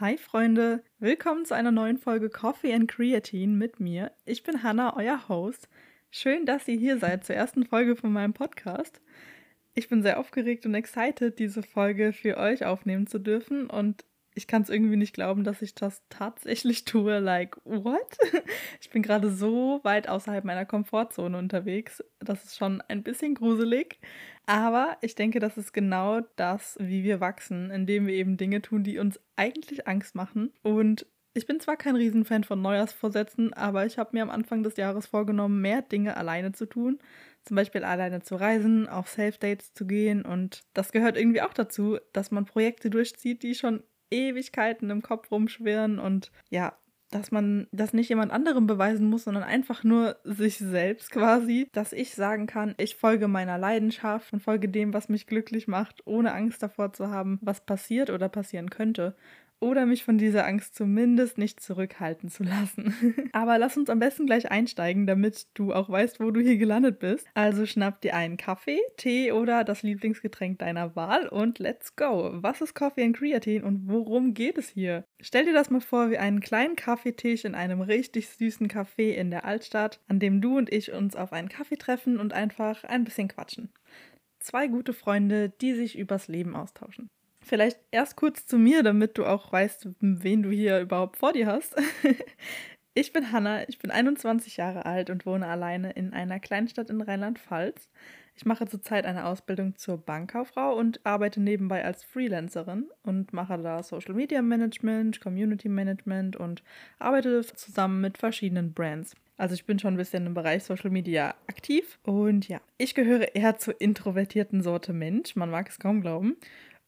Hi Freunde, willkommen zu einer neuen Folge Coffee and Creatine mit mir. Ich bin Hannah, euer Host. Schön, dass ihr hier seid zur ersten Folge von meinem Podcast. Ich bin sehr aufgeregt und excited, diese Folge für euch aufnehmen zu dürfen und ich kann es irgendwie nicht glauben, dass ich das tatsächlich tue. Like, what? Ich bin gerade so weit außerhalb meiner Komfortzone unterwegs. Das ist schon ein bisschen gruselig. Aber ich denke, das ist genau das, wie wir wachsen, indem wir eben Dinge tun, die uns eigentlich Angst machen. Und ich bin zwar kein Riesenfan von Neujahrsvorsätzen, aber ich habe mir am Anfang des Jahres vorgenommen, mehr Dinge alleine zu tun. Zum Beispiel alleine zu reisen, auf Safe-Dates zu gehen. Und das gehört irgendwie auch dazu, dass man Projekte durchzieht, die schon Ewigkeiten im Kopf rumschwirren und ja, dass man das nicht jemand anderem beweisen muss, sondern einfach nur sich selbst quasi, dass ich sagen kann, ich folge meiner Leidenschaft und folge dem, was mich glücklich macht, ohne Angst davor zu haben, was passiert oder passieren könnte oder mich von dieser Angst zumindest nicht zurückhalten zu lassen. Aber lass uns am besten gleich einsteigen, damit du auch weißt, wo du hier gelandet bist. Also schnapp dir einen Kaffee, Tee oder das Lieblingsgetränk deiner Wahl und let's go. Was ist Coffee and Creatine und worum geht es hier? Stell dir das mal vor wie einen kleinen Kaffeetisch in einem richtig süßen Café in der Altstadt, an dem du und ich uns auf einen Kaffee treffen und einfach ein bisschen quatschen. Zwei gute Freunde, die sich übers Leben austauschen. Vielleicht erst kurz zu mir, damit du auch weißt, wen du hier überhaupt vor dir hast. Ich bin Hanna, ich bin 21 Jahre alt und wohne alleine in einer Kleinstadt in Rheinland-Pfalz. Ich mache zurzeit eine Ausbildung zur Bankkauffrau und arbeite nebenbei als Freelancerin und mache da Social Media Management, Community Management und arbeite zusammen mit verschiedenen Brands. Also ich bin schon ein bisschen im Bereich Social Media aktiv und ja, ich gehöre eher zur introvertierten Sorte Mensch, man mag es kaum glauben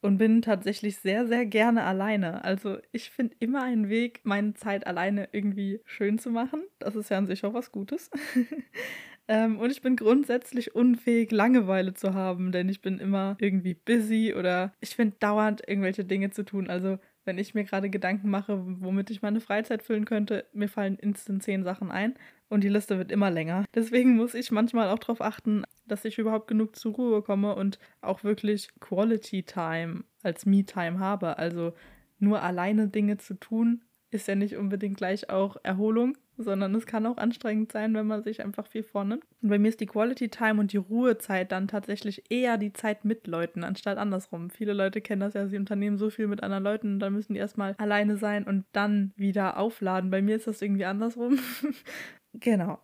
und bin tatsächlich sehr, sehr gerne alleine. Also ich finde immer einen Weg, meine Zeit alleine irgendwie schön zu machen. Das ist ja an sich auch was Gutes. ähm, und ich bin grundsätzlich unfähig, Langeweile zu haben, denn ich bin immer irgendwie busy oder ich finde dauernd irgendwelche Dinge zu tun. Also wenn ich mir gerade Gedanken mache, womit ich meine Freizeit füllen könnte, mir fallen instant zehn Sachen ein und die Liste wird immer länger. Deswegen muss ich manchmal auch darauf achten, dass ich überhaupt genug zur Ruhe komme und auch wirklich Quality Time als Me-Time habe. Also nur alleine Dinge zu tun, ist ja nicht unbedingt gleich auch Erholung, sondern es kann auch anstrengend sein, wenn man sich einfach viel vornimmt. Und bei mir ist die Quality Time und die Ruhezeit dann tatsächlich eher die Zeit mit Leuten, anstatt andersrum. Viele Leute kennen das ja, sie unternehmen so viel mit anderen Leuten und dann müssen die erstmal alleine sein und dann wieder aufladen. Bei mir ist das irgendwie andersrum. genau.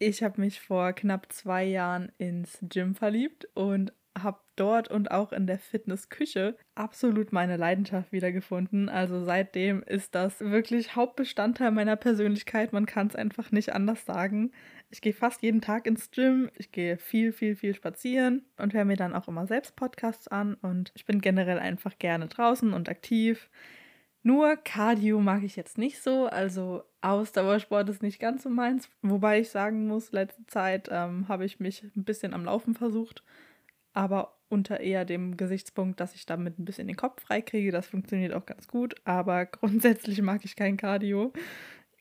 Ich habe mich vor knapp zwei Jahren ins Gym verliebt und habe dort und auch in der Fitnessküche absolut meine Leidenschaft wiedergefunden. Also seitdem ist das wirklich Hauptbestandteil meiner Persönlichkeit. Man kann es einfach nicht anders sagen. Ich gehe fast jeden Tag ins Gym. Ich gehe viel, viel, viel spazieren und höre mir dann auch immer selbst Podcasts an. Und ich bin generell einfach gerne draußen und aktiv. Nur Cardio mag ich jetzt nicht so. Also Ausdauersport ist nicht ganz so meins. Wobei ich sagen muss, letzte Zeit ähm, habe ich mich ein bisschen am Laufen versucht aber unter eher dem Gesichtspunkt, dass ich damit ein bisschen den Kopf freikriege. Das funktioniert auch ganz gut, aber grundsätzlich mag ich kein Cardio.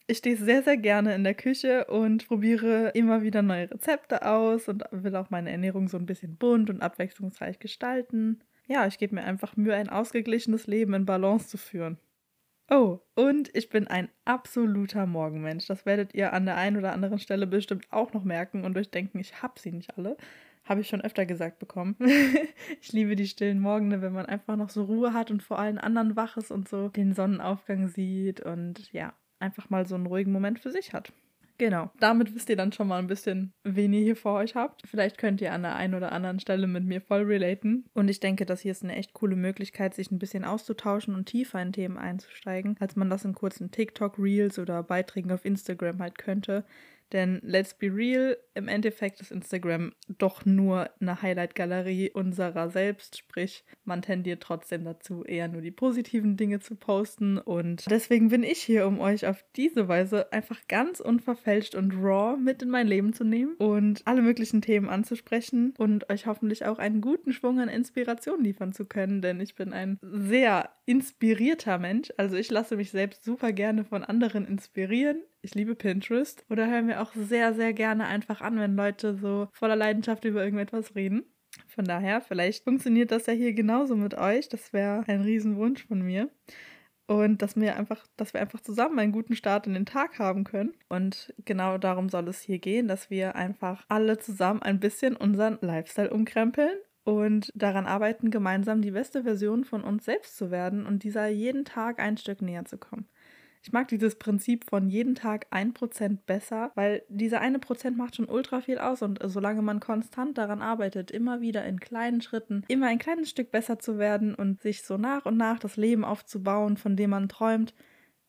Ich stehe sehr, sehr gerne in der Küche und probiere immer wieder neue Rezepte aus und will auch meine Ernährung so ein bisschen bunt und abwechslungsreich gestalten. Ja, ich gebe mir einfach Mühe, ein ausgeglichenes Leben in Balance zu führen. Oh, und ich bin ein absoluter Morgenmensch. Das werdet ihr an der einen oder anderen Stelle bestimmt auch noch merken und euch denken, ich hab sie nicht alle. Habe ich schon öfter gesagt bekommen. ich liebe die stillen Morgende, wenn man einfach noch so Ruhe hat und vor allen anderen wach ist und so den Sonnenaufgang sieht und ja, einfach mal so einen ruhigen Moment für sich hat. Genau, damit wisst ihr dann schon mal ein bisschen, wen ihr hier vor euch habt. Vielleicht könnt ihr an der einen oder anderen Stelle mit mir voll relaten. Und ich denke, das hier ist eine echt coole Möglichkeit, sich ein bisschen auszutauschen und tiefer in Themen einzusteigen, als man das in kurzen TikTok-Reels oder Beiträgen auf Instagram halt könnte. Denn let's be real, im Endeffekt ist Instagram doch nur eine Highlight-Galerie unserer selbst. Sprich, man tendiert trotzdem dazu, eher nur die positiven Dinge zu posten. Und deswegen bin ich hier, um euch auf diese Weise einfach ganz unverfälscht und raw mit in mein Leben zu nehmen und alle möglichen Themen anzusprechen und euch hoffentlich auch einen guten Schwung an Inspiration liefern zu können. Denn ich bin ein sehr inspirierter Mensch. Also ich lasse mich selbst super gerne von anderen inspirieren. Ich liebe Pinterest oder höre mir auch sehr, sehr gerne einfach an, wenn Leute so voller Leidenschaft über irgendetwas reden. Von daher, vielleicht funktioniert das ja hier genauso mit euch. Das wäre ein Riesenwunsch von mir. und dass wir einfach, dass wir einfach zusammen einen guten Start in den Tag haben können. Und genau darum soll es hier gehen, dass wir einfach alle zusammen ein bisschen unseren Lifestyle umkrempeln und daran arbeiten, gemeinsam die beste Version von uns selbst zu werden und dieser jeden Tag ein Stück näher zu kommen. Ich mag dieses Prinzip von jeden Tag ein Prozent besser, weil dieser eine Prozent macht schon ultra viel aus und solange man konstant daran arbeitet, immer wieder in kleinen Schritten, immer ein kleines Stück besser zu werden und sich so nach und nach das Leben aufzubauen, von dem man träumt,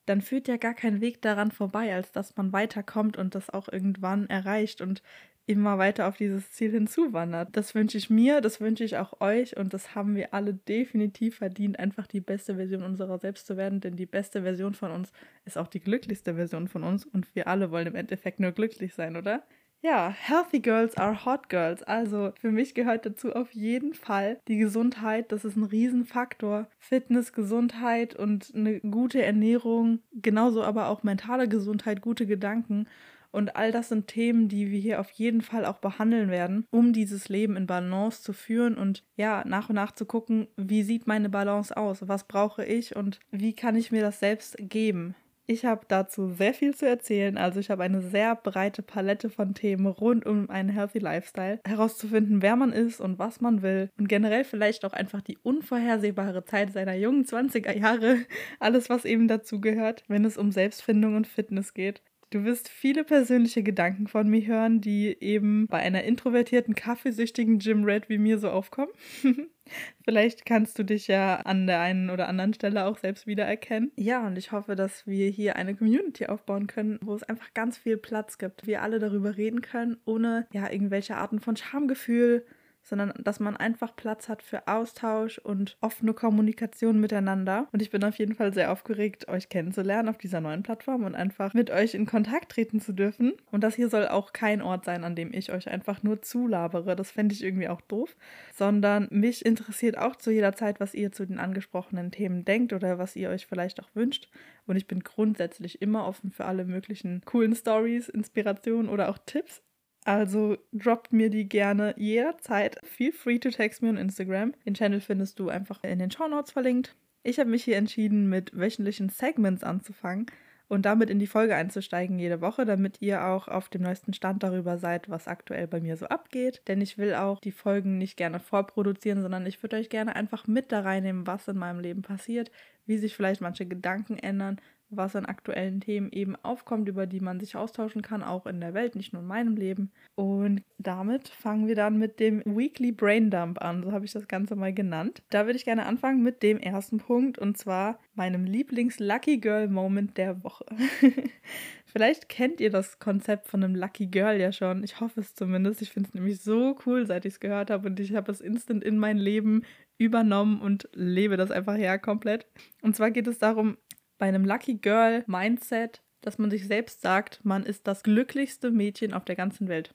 dann führt ja gar kein Weg daran vorbei, als dass man weiterkommt und das auch irgendwann erreicht und immer weiter auf dieses Ziel hinzuwandert. Das wünsche ich mir, das wünsche ich auch euch und das haben wir alle definitiv verdient, einfach die beste Version unserer selbst zu werden, denn die beste Version von uns ist auch die glücklichste Version von uns und wir alle wollen im Endeffekt nur glücklich sein, oder? Ja, healthy girls are hot girls. Also für mich gehört dazu auf jeden Fall die Gesundheit. Das ist ein Riesenfaktor. Fitness, Gesundheit und eine gute Ernährung, genauso aber auch mentale Gesundheit, gute Gedanken. Und all das sind Themen, die wir hier auf jeden Fall auch behandeln werden, um dieses Leben in Balance zu führen und ja, nach und nach zu gucken, wie sieht meine Balance aus, was brauche ich und wie kann ich mir das selbst geben. Ich habe dazu sehr viel zu erzählen. Also ich habe eine sehr breite Palette von Themen rund um einen Healthy Lifestyle. Herauszufinden, wer man ist und was man will. Und generell vielleicht auch einfach die unvorhersehbare Zeit seiner jungen 20er Jahre. Alles, was eben dazu gehört, wenn es um Selbstfindung und Fitness geht. Du wirst viele persönliche Gedanken von mir hören, die eben bei einer introvertierten, kaffeesüchtigen Jim Red wie mir so aufkommen. Vielleicht kannst du dich ja an der einen oder anderen Stelle auch selbst wiedererkennen. Ja, und ich hoffe, dass wir hier eine Community aufbauen können, wo es einfach ganz viel Platz gibt. Wir alle darüber reden können, ohne ja irgendwelche Arten von Schamgefühl sondern dass man einfach Platz hat für Austausch und offene Kommunikation miteinander. Und ich bin auf jeden Fall sehr aufgeregt, euch kennenzulernen auf dieser neuen Plattform und einfach mit euch in Kontakt treten zu dürfen. Und das hier soll auch kein Ort sein, an dem ich euch einfach nur zulabere. Das fände ich irgendwie auch doof, sondern mich interessiert auch zu jeder Zeit, was ihr zu den angesprochenen Themen denkt oder was ihr euch vielleicht auch wünscht. Und ich bin grundsätzlich immer offen für alle möglichen coolen Stories, Inspirationen oder auch Tipps. Also droppt mir die gerne jederzeit. Feel free to text me on Instagram. Den Channel findest du einfach in den Show Notes verlinkt. Ich habe mich hier entschieden, mit wöchentlichen Segments anzufangen und damit in die Folge einzusteigen jede Woche, damit ihr auch auf dem neuesten Stand darüber seid, was aktuell bei mir so abgeht. Denn ich will auch die Folgen nicht gerne vorproduzieren, sondern ich würde euch gerne einfach mit da reinnehmen, was in meinem Leben passiert, wie sich vielleicht manche Gedanken ändern, was an aktuellen Themen eben aufkommt, über die man sich austauschen kann, auch in der Welt, nicht nur in meinem Leben. Und damit fangen wir dann mit dem Weekly Brain Dump an, so habe ich das Ganze mal genannt. Da würde ich gerne anfangen mit dem ersten Punkt und zwar meinem Lieblings-Lucky Girl Moment der Woche. Vielleicht kennt ihr das Konzept von einem Lucky Girl ja schon. Ich hoffe es zumindest. Ich finde es nämlich so cool, seit ich es gehört habe und ich habe es instant in mein Leben übernommen und lebe das einfach her komplett. Und zwar geht es darum, bei einem Lucky Girl Mindset, dass man sich selbst sagt, man ist das glücklichste Mädchen auf der ganzen Welt.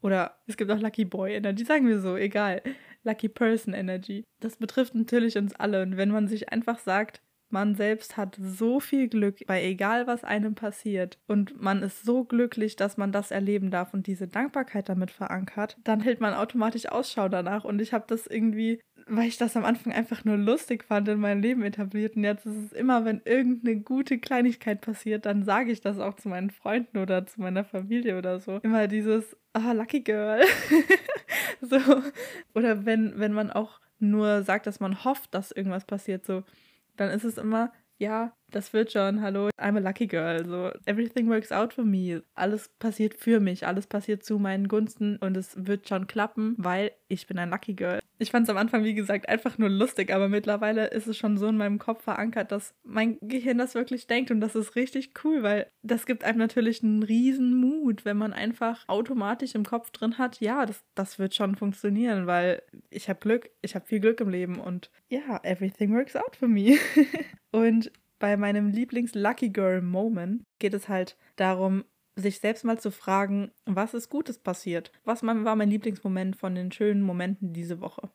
Oder es gibt auch Lucky Boy Energy, sagen wir so, egal. Lucky Person Energy. Das betrifft natürlich uns alle. Und wenn man sich einfach sagt, man selbst hat so viel Glück, bei egal was einem passiert und man ist so glücklich, dass man das erleben darf und diese Dankbarkeit damit verankert, dann hält man automatisch Ausschau danach und ich habe das irgendwie weil ich das am Anfang einfach nur lustig fand, in mein Leben etabliert. Und jetzt ist es immer, wenn irgendeine gute Kleinigkeit passiert, dann sage ich das auch zu meinen Freunden oder zu meiner Familie oder so. Immer dieses, ah, lucky girl. so. Oder wenn, wenn man auch nur sagt, dass man hofft, dass irgendwas passiert, so, dann ist es immer, ja, das wird schon, hallo, I'm a lucky girl. So, everything works out for me. Alles passiert für mich, alles passiert zu meinen Gunsten und es wird schon klappen, weil ich bin ein lucky girl. Ich fand es am Anfang, wie gesagt, einfach nur lustig, aber mittlerweile ist es schon so in meinem Kopf verankert, dass mein Gehirn das wirklich denkt und das ist richtig cool, weil das gibt einem natürlich einen riesen Mut, wenn man einfach automatisch im Kopf drin hat, ja, das, das wird schon funktionieren, weil ich habe Glück, ich habe viel Glück im Leben und ja, everything works out for me. und bei meinem Lieblings-Lucky Girl Moment geht es halt darum, sich selbst mal zu fragen, was ist Gutes passiert? Was war mein Lieblingsmoment von den schönen Momenten diese Woche?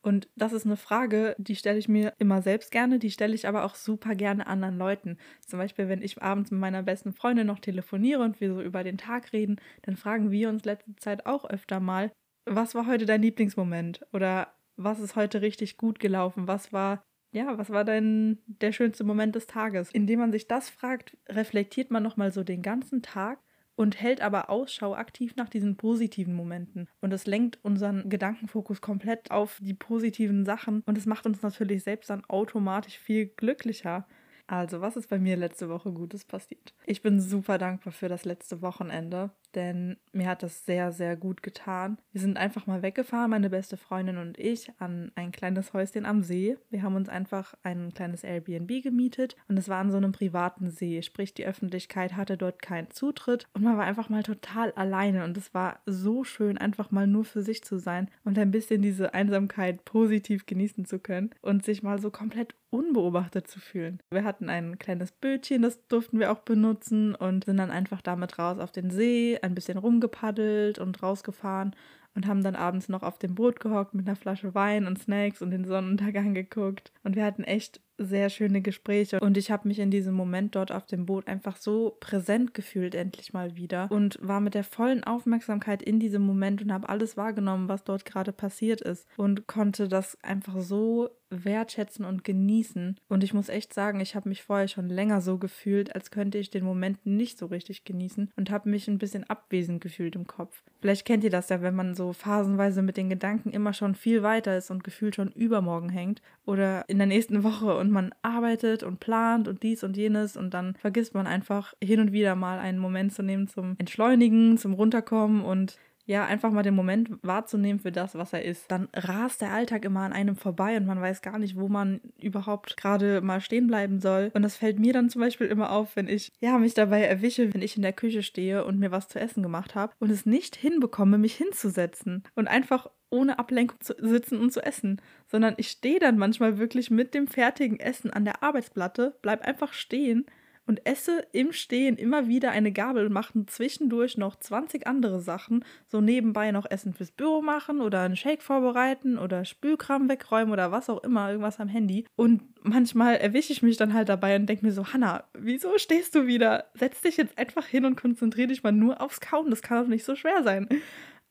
Und das ist eine Frage, die stelle ich mir immer selbst gerne, die stelle ich aber auch super gerne anderen Leuten. Zum Beispiel, wenn ich abends mit meiner besten Freundin noch telefoniere und wir so über den Tag reden, dann fragen wir uns letzte Zeit auch öfter mal, was war heute dein Lieblingsmoment? Oder was ist heute richtig gut gelaufen? Was war ja, was war denn der schönste Moment des Tages? Indem man sich das fragt, reflektiert man nochmal so den ganzen Tag und hält aber Ausschau aktiv nach diesen positiven Momenten. Und es lenkt unseren Gedankenfokus komplett auf die positiven Sachen und es macht uns natürlich selbst dann automatisch viel glücklicher. Also, was ist bei mir letzte Woche Gutes passiert? Ich bin super dankbar für das letzte Wochenende denn mir hat das sehr, sehr gut getan. Wir sind einfach mal weggefahren, meine beste Freundin und ich, an ein kleines Häuschen am See. Wir haben uns einfach ein kleines Airbnb gemietet und es war an so einem privaten See, sprich die Öffentlichkeit hatte dort keinen Zutritt und man war einfach mal total alleine und es war so schön, einfach mal nur für sich zu sein und ein bisschen diese Einsamkeit positiv genießen zu können und sich mal so komplett unbeobachtet zu fühlen. Wir hatten ein kleines Bötchen, das durften wir auch benutzen und sind dann einfach damit raus auf den See, ein bisschen rumgepaddelt und rausgefahren und haben dann abends noch auf dem Boot gehockt mit einer Flasche Wein und Snacks und den Sonnenuntergang geguckt. Und wir hatten echt sehr schöne Gespräche und ich habe mich in diesem Moment dort auf dem Boot einfach so präsent gefühlt endlich mal wieder und war mit der vollen Aufmerksamkeit in diesem Moment und habe alles wahrgenommen, was dort gerade passiert ist und konnte das einfach so wertschätzen und genießen. Und ich muss echt sagen, ich habe mich vorher schon länger so gefühlt, als könnte ich den Moment nicht so richtig genießen und habe mich ein bisschen abwesend gefühlt im Kopf. Vielleicht kennt ihr das ja, wenn man so phasenweise mit den Gedanken immer schon viel weiter ist und gefühlt schon übermorgen hängt oder in der nächsten Woche und man arbeitet und plant und dies und jenes und dann vergisst man einfach hin und wieder mal einen Moment zu nehmen zum Entschleunigen, zum Runterkommen und ja, einfach mal den Moment wahrzunehmen für das, was er ist. Dann rast der Alltag immer an einem vorbei und man weiß gar nicht, wo man überhaupt gerade mal stehen bleiben soll. Und das fällt mir dann zum Beispiel immer auf, wenn ich ja mich dabei erwische, wenn ich in der Küche stehe und mir was zu essen gemacht habe und es nicht hinbekomme, mich hinzusetzen und einfach ohne Ablenkung zu sitzen und zu essen, sondern ich stehe dann manchmal wirklich mit dem fertigen Essen an der Arbeitsplatte, bleib einfach stehen und esse im Stehen immer wieder eine Gabel und mache zwischendurch noch 20 andere Sachen, so nebenbei noch Essen fürs Büro machen oder einen Shake vorbereiten oder Spülkram wegräumen oder was auch immer, irgendwas am Handy. Und manchmal erwische ich mich dann halt dabei und denke mir so, Hanna, wieso stehst du wieder? Setz dich jetzt einfach hin und konzentriere dich mal nur aufs Kauen, das kann doch nicht so schwer sein.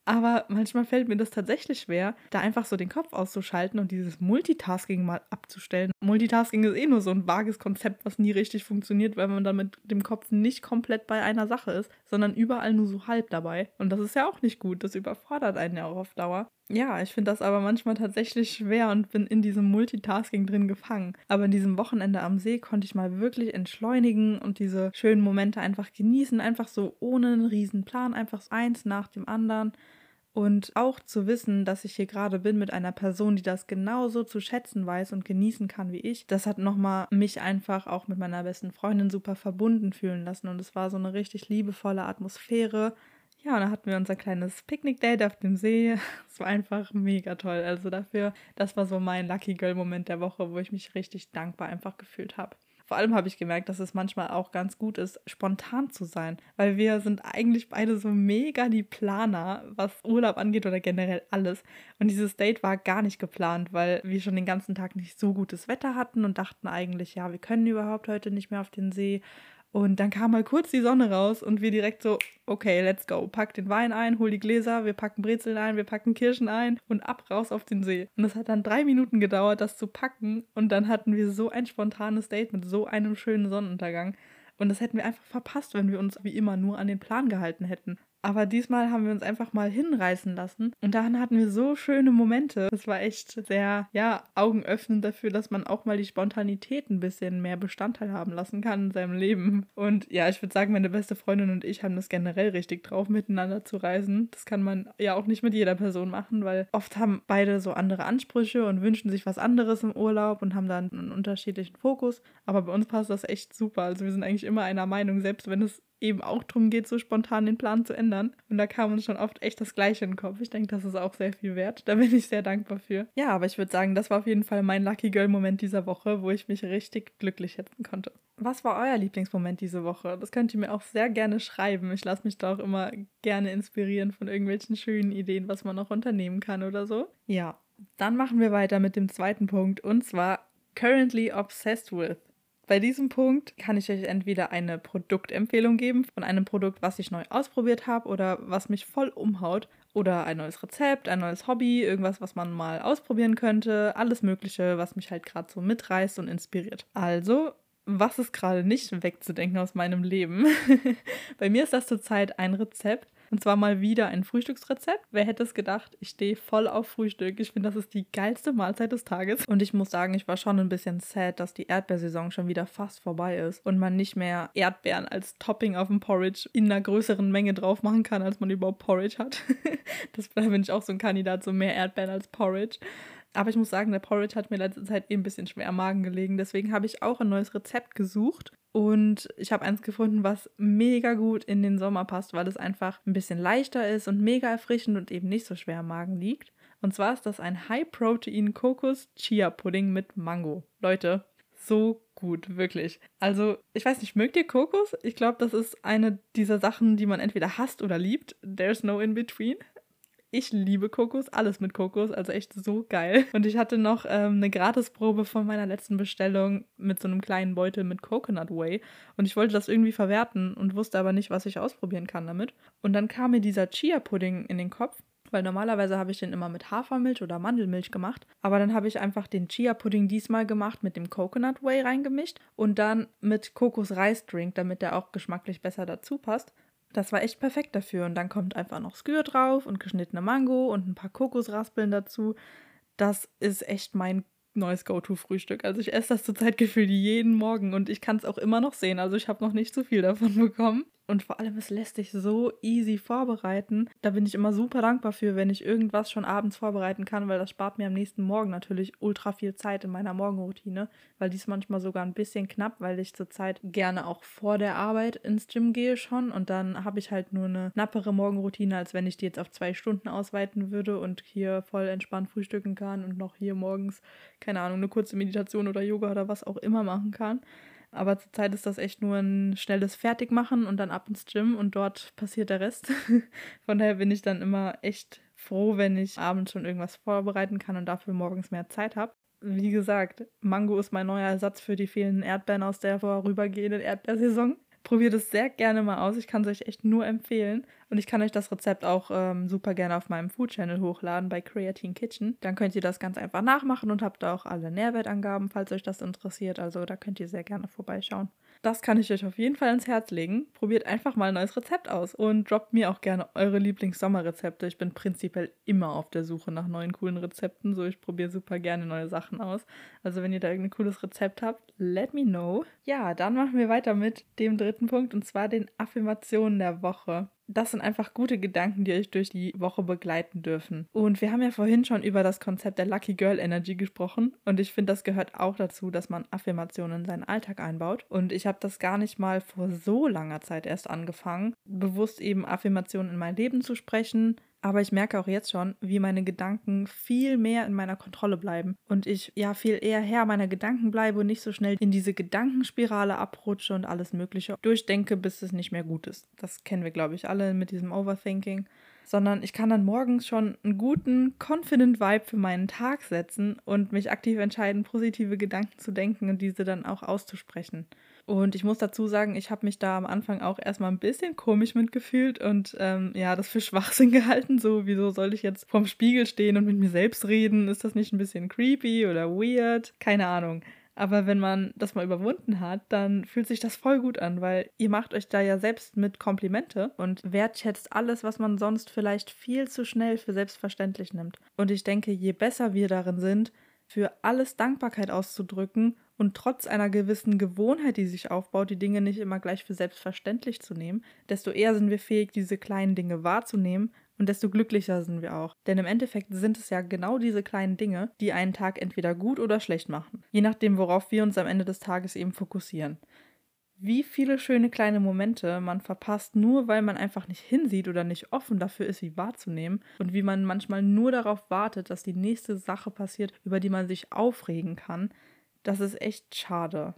Aber manchmal fällt mir das tatsächlich schwer, da einfach so den Kopf auszuschalten und dieses Multitasking mal abzustellen. Multitasking ist eh nur so ein vages Konzept, was nie richtig funktioniert, weil man dann mit dem Kopf nicht komplett bei einer Sache ist, sondern überall nur so halb dabei. Und das ist ja auch nicht gut. Das überfordert einen ja auch auf Dauer. Ja, ich finde das aber manchmal tatsächlich schwer und bin in diesem Multitasking drin gefangen. Aber in diesem Wochenende am See konnte ich mal wirklich entschleunigen und diese schönen Momente einfach genießen, einfach so ohne einen riesen Plan, einfach eins nach dem anderen. Und auch zu wissen, dass ich hier gerade bin mit einer Person, die das genauso zu schätzen weiß und genießen kann wie ich, das hat nochmal mich einfach auch mit meiner besten Freundin super verbunden fühlen lassen. Und es war so eine richtig liebevolle Atmosphäre. Ja, und da hatten wir unser kleines Picknick-Date auf dem See. Es war einfach mega toll. Also dafür, das war so mein Lucky Girl-Moment der Woche, wo ich mich richtig dankbar einfach gefühlt habe. Vor allem habe ich gemerkt, dass es manchmal auch ganz gut ist, spontan zu sein, weil wir sind eigentlich beide so mega die Planer, was Urlaub angeht oder generell alles. Und dieses Date war gar nicht geplant, weil wir schon den ganzen Tag nicht so gutes Wetter hatten und dachten eigentlich, ja, wir können überhaupt heute nicht mehr auf den See und dann kam mal kurz die Sonne raus und wir direkt so, okay, let's go. Pack den Wein ein, hol die Gläser, wir packen Brezeln ein, wir packen Kirschen ein und ab raus auf den See. Und es hat dann drei Minuten gedauert, das zu packen. Und dann hatten wir so ein spontanes Date mit so einem schönen Sonnenuntergang. Und das hätten wir einfach verpasst, wenn wir uns wie immer nur an den Plan gehalten hätten. Aber diesmal haben wir uns einfach mal hinreißen lassen und dann hatten wir so schöne Momente. Das war echt sehr, ja, augenöffnend dafür, dass man auch mal die Spontanität ein bisschen mehr Bestandteil haben lassen kann in seinem Leben. Und ja, ich würde sagen, meine beste Freundin und ich haben das generell richtig drauf, miteinander zu reisen. Das kann man ja auch nicht mit jeder Person machen, weil oft haben beide so andere Ansprüche und wünschen sich was anderes im Urlaub und haben dann einen unterschiedlichen Fokus. Aber bei uns passt das echt super. Also wir sind eigentlich immer einer Meinung, selbst wenn es eben auch darum geht, so spontan den Plan zu ändern. Und da kam uns schon oft echt das Gleiche in den Kopf. Ich denke, das ist auch sehr viel wert. Da bin ich sehr dankbar für. Ja, aber ich würde sagen, das war auf jeden Fall mein Lucky Girl-Moment dieser Woche, wo ich mich richtig glücklich schätzen konnte. Was war euer Lieblingsmoment diese Woche? Das könnt ihr mir auch sehr gerne schreiben. Ich lasse mich da auch immer gerne inspirieren von irgendwelchen schönen Ideen, was man noch unternehmen kann oder so. Ja, dann machen wir weiter mit dem zweiten Punkt und zwar currently obsessed with. Bei diesem Punkt kann ich euch entweder eine Produktempfehlung geben von einem Produkt, was ich neu ausprobiert habe oder was mich voll umhaut. Oder ein neues Rezept, ein neues Hobby, irgendwas, was man mal ausprobieren könnte. Alles Mögliche, was mich halt gerade so mitreißt und inspiriert. Also, was ist gerade nicht wegzudenken aus meinem Leben? Bei mir ist das zurzeit ein Rezept, und zwar mal wieder ein Frühstücksrezept. Wer hätte es gedacht? Ich stehe voll auf Frühstück. Ich finde, das ist die geilste Mahlzeit des Tages. Und ich muss sagen, ich war schon ein bisschen sad, dass die Erdbeersaison schon wieder fast vorbei ist und man nicht mehr Erdbeeren als Topping auf dem Porridge in einer größeren Menge drauf machen kann, als man überhaupt Porridge hat. das, da bin ich auch so ein Kandidat, so mehr Erdbeeren als Porridge. Aber ich muss sagen, der Porridge hat mir letzte Zeit eh ein bisschen schwer am Magen gelegen. Deswegen habe ich auch ein neues Rezept gesucht. Und ich habe eins gefunden, was mega gut in den Sommer passt, weil es einfach ein bisschen leichter ist und mega erfrischend und eben nicht so schwer am Magen liegt. Und zwar ist das ein High-Protein Kokos-Chia-Pudding mit Mango. Leute, so gut, wirklich. Also, ich weiß nicht, mögt ihr Kokos? Ich glaube, das ist eine dieser Sachen, die man entweder hasst oder liebt. There's no in between. Ich liebe Kokos, alles mit Kokos, also echt so geil. Und ich hatte noch ähm, eine Gratisprobe von meiner letzten Bestellung mit so einem kleinen Beutel mit Coconut Whey. Und ich wollte das irgendwie verwerten und wusste aber nicht, was ich ausprobieren kann damit. Und dann kam mir dieser Chia-Pudding in den Kopf weil normalerweise habe ich den immer mit Hafermilch oder Mandelmilch gemacht. Aber dann habe ich einfach den Chia-Pudding diesmal gemacht mit dem Coconut Whey reingemischt und dann mit Kokos-Reisdrink, damit der auch geschmacklich besser dazu passt. Das war echt perfekt dafür. Und dann kommt einfach noch Skür drauf und geschnittene Mango und ein paar Kokosraspeln dazu. Das ist echt mein neues Go-To-Frühstück. Also ich esse das zurzeit gefühlt jeden Morgen und ich kann es auch immer noch sehen. Also ich habe noch nicht so viel davon bekommen. Und vor allem, es lässt sich so easy vorbereiten. Da bin ich immer super dankbar für, wenn ich irgendwas schon abends vorbereiten kann, weil das spart mir am nächsten Morgen natürlich ultra viel Zeit in meiner Morgenroutine, weil die ist manchmal sogar ein bisschen knapp, weil ich zurzeit gerne auch vor der Arbeit ins Gym gehe schon und dann habe ich halt nur eine knappere Morgenroutine, als wenn ich die jetzt auf zwei Stunden ausweiten würde und hier voll entspannt frühstücken kann und noch hier morgens, keine Ahnung, eine kurze Meditation oder Yoga oder was auch immer machen kann. Aber zurzeit ist das echt nur ein schnelles Fertigmachen und dann ab ins Gym und dort passiert der Rest. Von daher bin ich dann immer echt froh, wenn ich abends schon irgendwas vorbereiten kann und dafür morgens mehr Zeit habe. Wie gesagt, Mango ist mein neuer Ersatz für die fehlenden Erdbeeren aus der vorübergehenden Erdbeersaison. Probiert es sehr gerne mal aus. Ich kann es euch echt nur empfehlen. Und ich kann euch das Rezept auch ähm, super gerne auf meinem Food Channel hochladen bei Creatine Kitchen. Dann könnt ihr das ganz einfach nachmachen und habt da auch alle Nährwertangaben, falls euch das interessiert. Also da könnt ihr sehr gerne vorbeischauen. Das kann ich euch auf jeden Fall ins Herz legen. Probiert einfach mal ein neues Rezept aus und droppt mir auch gerne eure Lieblings-Sommerrezepte. Ich bin prinzipiell immer auf der Suche nach neuen coolen Rezepten. So, ich probiere super gerne neue Sachen aus. Also, wenn ihr da irgendein cooles Rezept habt, let me know. Ja, dann machen wir weiter mit dem dritten Punkt und zwar den Affirmationen der Woche das sind einfach gute Gedanken, die euch durch die Woche begleiten dürfen. Und wir haben ja vorhin schon über das Konzept der Lucky Girl Energy gesprochen. Und ich finde, das gehört auch dazu, dass man Affirmationen in seinen Alltag einbaut. Und ich habe das gar nicht mal vor so langer Zeit erst angefangen, bewusst eben Affirmationen in mein Leben zu sprechen, aber ich merke auch jetzt schon, wie meine Gedanken viel mehr in meiner Kontrolle bleiben und ich ja viel eher Herr meiner Gedanken bleibe und nicht so schnell in diese Gedankenspirale abrutsche und alles Mögliche durchdenke, bis es nicht mehr gut ist. Das kennen wir, glaube ich, alle mit diesem Overthinking. Sondern ich kann dann morgens schon einen guten, confident Vibe für meinen Tag setzen und mich aktiv entscheiden, positive Gedanken zu denken und diese dann auch auszusprechen. Und ich muss dazu sagen, ich habe mich da am Anfang auch erstmal ein bisschen komisch mitgefühlt und ähm, ja, das für Schwachsinn gehalten. So, wieso soll ich jetzt vorm Spiegel stehen und mit mir selbst reden? Ist das nicht ein bisschen creepy oder weird? Keine Ahnung. Aber wenn man das mal überwunden hat, dann fühlt sich das voll gut an, weil ihr macht euch da ja selbst mit Komplimente und wertschätzt alles, was man sonst vielleicht viel zu schnell für selbstverständlich nimmt. Und ich denke, je besser wir darin sind, für alles Dankbarkeit auszudrücken und trotz einer gewissen Gewohnheit, die sich aufbaut, die Dinge nicht immer gleich für selbstverständlich zu nehmen, desto eher sind wir fähig, diese kleinen Dinge wahrzunehmen und desto glücklicher sind wir auch. Denn im Endeffekt sind es ja genau diese kleinen Dinge, die einen Tag entweder gut oder schlecht machen, je nachdem, worauf wir uns am Ende des Tages eben fokussieren. Wie viele schöne kleine Momente man verpasst, nur weil man einfach nicht hinsieht oder nicht offen dafür ist, sie wahrzunehmen und wie man manchmal nur darauf wartet, dass die nächste Sache passiert, über die man sich aufregen kann, das ist echt schade.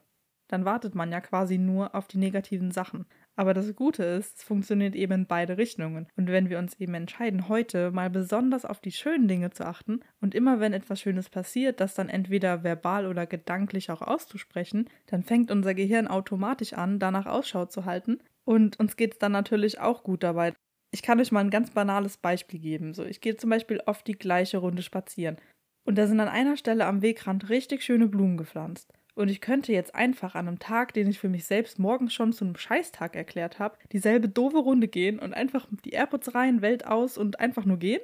Dann wartet man ja quasi nur auf die negativen Sachen. Aber das Gute ist, es funktioniert eben in beide Richtungen. Und wenn wir uns eben entscheiden, heute mal besonders auf die schönen Dinge zu achten und immer wenn etwas Schönes passiert, das dann entweder verbal oder gedanklich auch auszusprechen, dann fängt unser Gehirn automatisch an, danach Ausschau zu halten. Und uns geht es dann natürlich auch gut dabei. Ich kann euch mal ein ganz banales Beispiel geben. So, ich gehe zum Beispiel oft die gleiche Runde spazieren. Und da sind an einer Stelle am Wegrand richtig schöne Blumen gepflanzt. Und ich könnte jetzt einfach an einem Tag, den ich für mich selbst morgens schon zu einem Scheißtag erklärt habe, dieselbe doofe Runde gehen und einfach die AirPods rein, Welt aus und einfach nur gehen.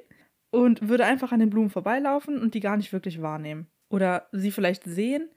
Und würde einfach an den Blumen vorbeilaufen und die gar nicht wirklich wahrnehmen. Oder sie vielleicht sehen,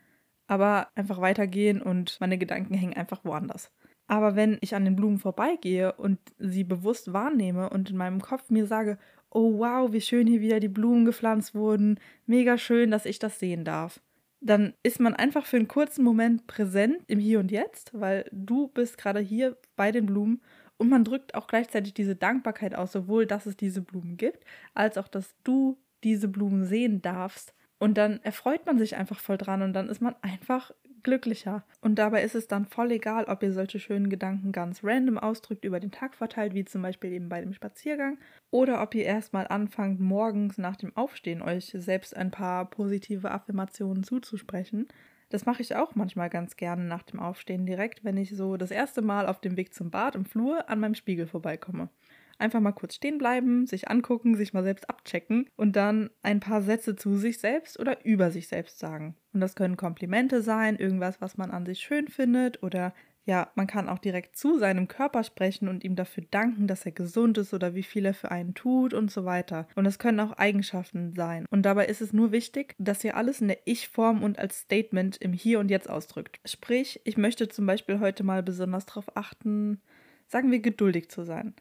aber einfach weitergehen und meine Gedanken hängen einfach woanders. Aber wenn ich an den Blumen vorbeigehe und sie bewusst wahrnehme und in meinem Kopf mir sage, oh wow, wie schön hier wieder die Blumen gepflanzt wurden, mega schön, dass ich das sehen darf, dann ist man einfach für einen kurzen Moment präsent im Hier und Jetzt, weil du bist gerade hier bei den Blumen und man drückt auch gleichzeitig diese Dankbarkeit aus, sowohl dass es diese Blumen gibt, als auch dass du diese Blumen sehen darfst. Und dann erfreut man sich einfach voll dran und dann ist man einfach glücklicher. Und dabei ist es dann voll egal, ob ihr solche schönen Gedanken ganz random ausdrückt, über den Tag verteilt, wie zum Beispiel eben bei dem Spaziergang, oder ob ihr erstmal anfangt, morgens nach dem Aufstehen euch selbst ein paar positive Affirmationen zuzusprechen. Das mache ich auch manchmal ganz gerne nach dem Aufstehen direkt, wenn ich so das erste Mal auf dem Weg zum Bad im Flur an meinem Spiegel vorbeikomme. Einfach mal kurz stehen bleiben, sich angucken, sich mal selbst abchecken und dann ein paar Sätze zu sich selbst oder über sich selbst sagen. Und das können Komplimente sein, irgendwas, was man an sich schön findet oder ja, man kann auch direkt zu seinem Körper sprechen und ihm dafür danken, dass er gesund ist oder wie viel er für einen tut und so weiter. Und es können auch Eigenschaften sein. Und dabei ist es nur wichtig, dass ihr alles in der Ich-Form und als Statement im Hier und Jetzt ausdrückt. Sprich, ich möchte zum Beispiel heute mal besonders darauf achten, sagen wir, geduldig zu sein.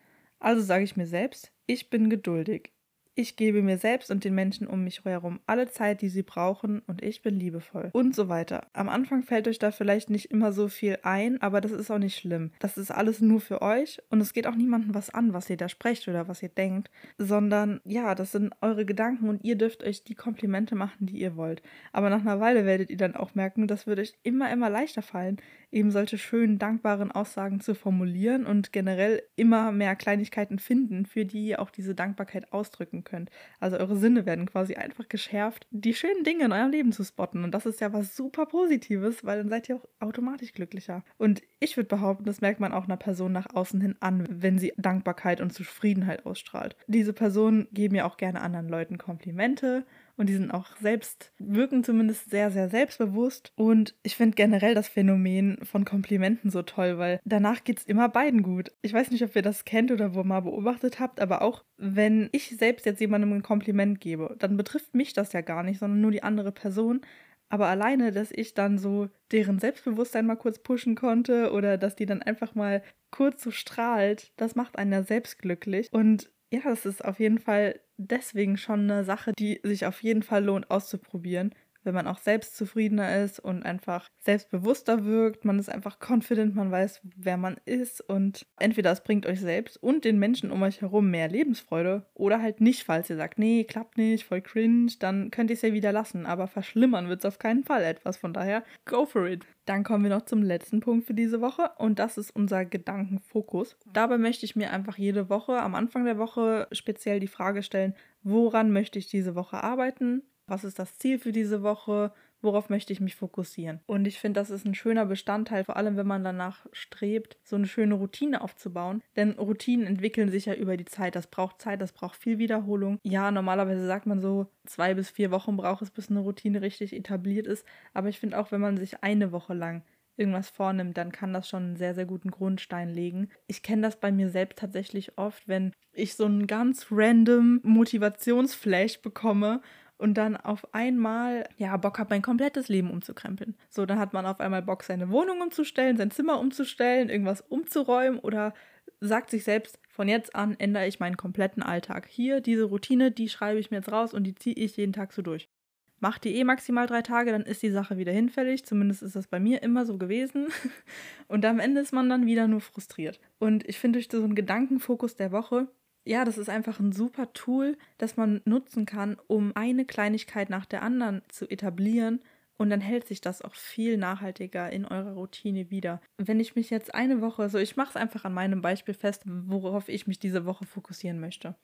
Also sage ich mir selbst, ich bin geduldig. Ich gebe mir selbst und den Menschen um mich herum alle Zeit, die sie brauchen, und ich bin liebevoll. Und so weiter. Am Anfang fällt euch da vielleicht nicht immer so viel ein, aber das ist auch nicht schlimm. Das ist alles nur für euch und es geht auch niemandem was an, was ihr da sprecht oder was ihr denkt, sondern ja, das sind eure Gedanken und ihr dürft euch die Komplimente machen, die ihr wollt. Aber nach einer Weile werdet ihr dann auch merken, das wird euch immer, immer leichter fallen, eben solche schönen, dankbaren Aussagen zu formulieren und generell immer mehr Kleinigkeiten finden, für die ihr auch diese Dankbarkeit ausdrücken könnt. Also eure Sinne werden quasi einfach geschärft, die schönen Dinge in eurem Leben zu spotten. Und das ist ja was super Positives, weil dann seid ihr auch automatisch glücklicher. Und ich würde behaupten, das merkt man auch einer Person nach außen hin an, wenn sie Dankbarkeit und Zufriedenheit ausstrahlt. Diese Personen geben ja auch gerne anderen Leuten Komplimente und die sind auch selbst, wirken zumindest sehr, sehr selbstbewusst. Und ich finde generell das Phänomen von Komplimenten so toll, weil danach geht es immer beiden gut. Ich weiß nicht, ob ihr das kennt oder wo mal beobachtet habt, aber auch wenn ich selbst jetzt jemandem ein Kompliment gebe, dann betrifft mich das ja gar nicht, sondern nur die andere Person. Aber alleine, dass ich dann so deren Selbstbewusstsein mal kurz pushen konnte oder dass die dann einfach mal kurz so strahlt, das macht einen ja selbst glücklich. Und ja, das ist auf jeden Fall deswegen schon eine Sache, die sich auf jeden Fall lohnt auszuprobieren wenn man auch selbst zufriedener ist und einfach selbstbewusster wirkt. Man ist einfach confident, man weiß, wer man ist und entweder es bringt euch selbst und den Menschen um euch herum mehr Lebensfreude oder halt nicht, falls ihr sagt, nee, klappt nicht, voll cringe, dann könnt ihr es ja wieder lassen, aber verschlimmern wird es auf keinen Fall etwas. Von daher, go for it. Dann kommen wir noch zum letzten Punkt für diese Woche und das ist unser Gedankenfokus. Dabei möchte ich mir einfach jede Woche am Anfang der Woche speziell die Frage stellen, woran möchte ich diese Woche arbeiten? Was ist das Ziel für diese Woche? Worauf möchte ich mich fokussieren? Und ich finde, das ist ein schöner Bestandteil, vor allem wenn man danach strebt, so eine schöne Routine aufzubauen. Denn Routinen entwickeln sich ja über die Zeit. Das braucht Zeit, das braucht viel Wiederholung. Ja, normalerweise sagt man so, zwei bis vier Wochen braucht es, bis eine Routine richtig etabliert ist. Aber ich finde auch, wenn man sich eine Woche lang irgendwas vornimmt, dann kann das schon einen sehr, sehr guten Grundstein legen. Ich kenne das bei mir selbst tatsächlich oft, wenn ich so einen ganz random Motivationsflash bekomme und dann auf einmal, ja, Bock hat, mein komplettes Leben umzukrempeln. So, dann hat man auf einmal Bock, seine Wohnung umzustellen, sein Zimmer umzustellen, irgendwas umzuräumen oder sagt sich selbst, von jetzt an ändere ich meinen kompletten Alltag. Hier, diese Routine, die schreibe ich mir jetzt raus und die ziehe ich jeden Tag so durch. Macht die eh maximal drei Tage, dann ist die Sache wieder hinfällig. Zumindest ist das bei mir immer so gewesen. Und am Ende ist man dann wieder nur frustriert. Und ich finde, durch so einen Gedankenfokus der Woche ja, das ist einfach ein super Tool, das man nutzen kann, um eine Kleinigkeit nach der anderen zu etablieren Und dann hält sich das auch viel nachhaltiger in eurer Routine wieder. Wenn ich mich jetzt eine Woche, so also ich mache es einfach an meinem Beispiel fest, worauf ich mich diese Woche fokussieren möchte.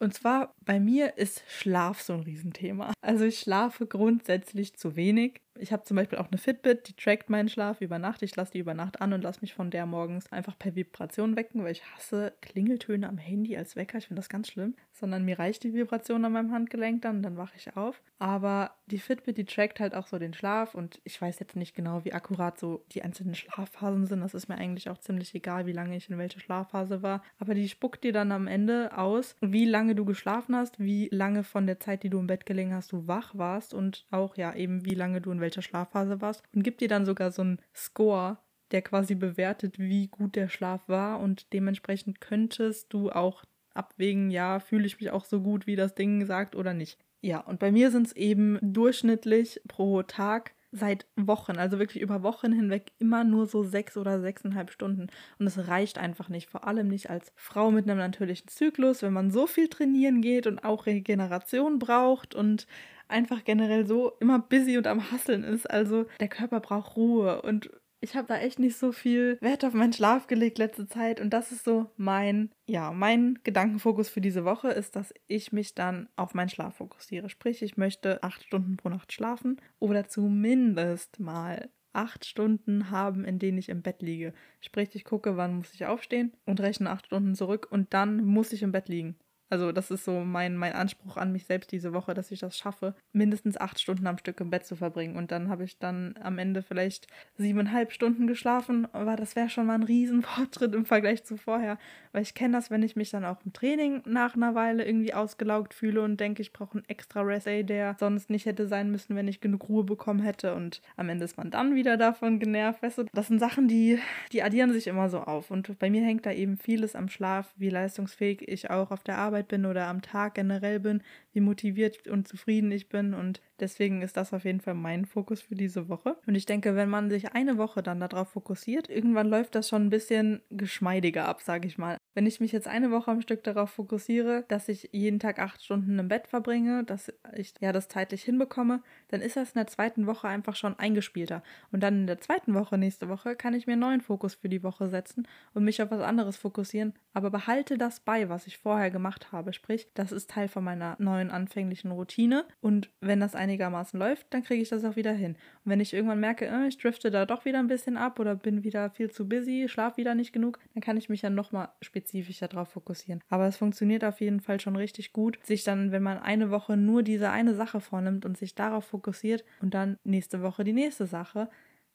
Und zwar bei mir ist Schlaf so ein Riesenthema. Also ich schlafe grundsätzlich zu wenig. Ich habe zum Beispiel auch eine Fitbit, die trackt meinen Schlaf über Nacht. Ich lasse die über Nacht an und lasse mich von der morgens einfach per Vibration wecken, weil ich hasse Klingeltöne am Handy als Wecker. Ich finde das ganz schlimm. Sondern mir reicht die Vibration an meinem Handgelenk dann, dann wache ich auf. Aber die Fitbit, die trackt halt auch so den Schlaf und ich weiß jetzt nicht genau, wie akkurat so die einzelnen Schlafphasen sind. Das ist mir eigentlich auch ziemlich egal, wie lange ich in welcher Schlafphase war. Aber die spuckt dir dann am Ende aus, wie lange du geschlafen hast, wie lange von der Zeit, die du im Bett gelegen hast, du wach warst und auch ja eben, wie lange du in welcher welcher Schlafphase warst und gibt dir dann sogar so einen Score, der quasi bewertet, wie gut der Schlaf war und dementsprechend könntest du auch abwägen, ja, fühle ich mich auch so gut, wie das Ding sagt oder nicht. Ja, und bei mir sind es eben durchschnittlich pro Tag seit Wochen, also wirklich über Wochen hinweg, immer nur so sechs oder sechseinhalb Stunden. Und es reicht einfach nicht, vor allem nicht als Frau mit einem natürlichen Zyklus, wenn man so viel trainieren geht und auch Regeneration braucht und einfach generell so immer busy und am Hasseln ist. Also der Körper braucht Ruhe und ich habe da echt nicht so viel Wert auf meinen Schlaf gelegt letzte Zeit und das ist so mein, ja, mein Gedankenfokus für diese Woche ist, dass ich mich dann auf meinen Schlaf fokussiere. Sprich, ich möchte acht Stunden pro Nacht schlafen oder zumindest mal acht Stunden haben, in denen ich im Bett liege. Sprich, ich gucke, wann muss ich aufstehen und rechne acht Stunden zurück und dann muss ich im Bett liegen. Also das ist so mein, mein Anspruch an mich selbst diese Woche, dass ich das schaffe, mindestens acht Stunden am Stück im Bett zu verbringen. Und dann habe ich dann am Ende vielleicht siebeneinhalb Stunden geschlafen. Aber das wäre schon mal ein Riesenfortschritt im Vergleich zu vorher. Weil ich kenne das, wenn ich mich dann auch im Training nach einer Weile irgendwie ausgelaugt fühle und denke, ich brauche einen extra Rest Day, der sonst nicht hätte sein müssen, wenn ich genug Ruhe bekommen hätte. Und am Ende ist man dann wieder davon genervt. Weißt du, das sind Sachen, die, die addieren sich immer so auf. Und bei mir hängt da eben vieles am Schlaf, wie leistungsfähig ich auch auf der Arbeit Arbeit bin oder am Tag generell bin, wie motiviert und zufrieden ich bin. Und deswegen ist das auf jeden Fall mein Fokus für diese Woche. Und ich denke, wenn man sich eine Woche dann darauf fokussiert, irgendwann läuft das schon ein bisschen geschmeidiger ab, sage ich mal. Wenn ich mich jetzt eine Woche am Stück darauf fokussiere, dass ich jeden Tag acht Stunden im Bett verbringe, dass ich ja das zeitlich hinbekomme, dann ist das in der zweiten Woche einfach schon eingespielter. Und dann in der zweiten Woche, nächste Woche, kann ich mir einen neuen Fokus für die Woche setzen und mich auf was anderes fokussieren, aber behalte das bei, was ich vorher gemacht habe. Sprich, das ist Teil von meiner neuen anfänglichen Routine. Und wenn das einigermaßen läuft, dann kriege ich das auch wieder hin. Und wenn ich irgendwann merke, äh, ich drifte da doch wieder ein bisschen ab oder bin wieder viel zu busy, schlaf wieder nicht genug, dann kann ich mich ja nochmal spezifischer darauf fokussieren. Aber es funktioniert auf jeden Fall schon richtig gut, sich dann, wenn man eine Woche nur diese eine Sache vornimmt und sich darauf fokussiert und dann nächste Woche die nächste Sache,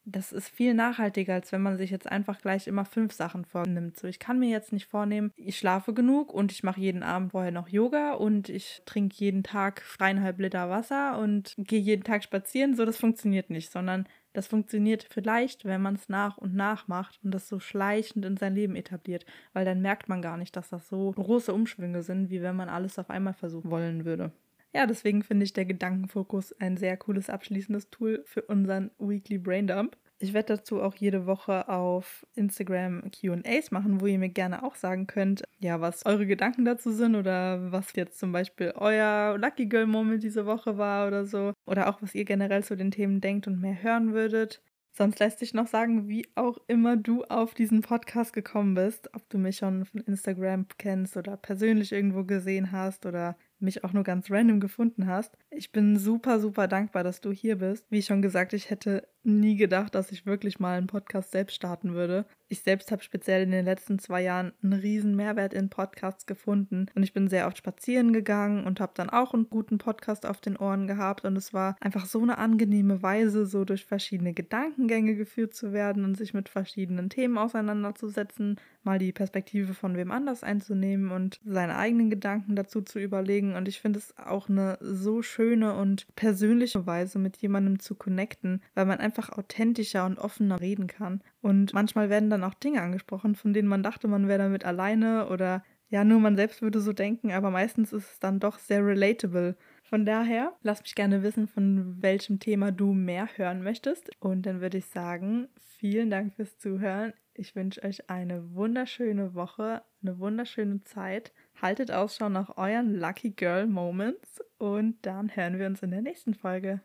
das ist viel nachhaltiger, als wenn man sich jetzt einfach gleich immer fünf Sachen vornimmt. So, ich kann mir jetzt nicht vornehmen, ich schlafe genug und ich mache jeden Abend vorher noch Yoga und ich trinke jeden Tag dreieinhalb Liter Wasser und gehe jeden Tag spazieren. So, das funktioniert nicht, sondern das funktioniert vielleicht, wenn man es nach und nach macht und das so schleichend in sein Leben etabliert, weil dann merkt man gar nicht, dass das so große Umschwünge sind, wie wenn man alles auf einmal versuchen wollen würde. Ja, deswegen finde ich der Gedankenfokus ein sehr cooles abschließendes Tool für unseren Weekly Brain Dump. Ich werde dazu auch jede Woche auf Instagram QAs machen, wo ihr mir gerne auch sagen könnt, ja, was eure Gedanken dazu sind oder was jetzt zum Beispiel euer Lucky Girl Moment diese Woche war oder so. Oder auch, was ihr generell zu den Themen denkt und mehr hören würdet. Sonst lässt sich noch sagen, wie auch immer du auf diesen Podcast gekommen bist, ob du mich schon von Instagram kennst oder persönlich irgendwo gesehen hast oder mich auch nur ganz random gefunden hast. Ich bin super, super dankbar, dass du hier bist. Wie schon gesagt, ich hätte nie gedacht, dass ich wirklich mal einen Podcast selbst starten würde. Ich selbst habe speziell in den letzten zwei Jahren einen riesen Mehrwert in Podcasts gefunden. Und ich bin sehr oft spazieren gegangen und habe dann auch einen guten Podcast auf den Ohren gehabt. Und es war einfach so eine angenehme Weise, so durch verschiedene Gedankengänge geführt zu werden und sich mit verschiedenen Themen auseinanderzusetzen, mal die Perspektive von wem anders einzunehmen und seine eigenen Gedanken dazu zu überlegen. Und ich finde es auch eine so schöne und persönliche Weise mit jemandem zu connecten, weil man einfach einfach authentischer und offener reden kann. Und manchmal werden dann auch Dinge angesprochen, von denen man dachte, man wäre damit alleine oder ja, nur man selbst würde so denken, aber meistens ist es dann doch sehr relatable. Von daher, lass mich gerne wissen, von welchem Thema du mehr hören möchtest. Und dann würde ich sagen, vielen Dank fürs Zuhören. Ich wünsche euch eine wunderschöne Woche, eine wunderschöne Zeit. Haltet Ausschau nach euren Lucky Girl Moments und dann hören wir uns in der nächsten Folge.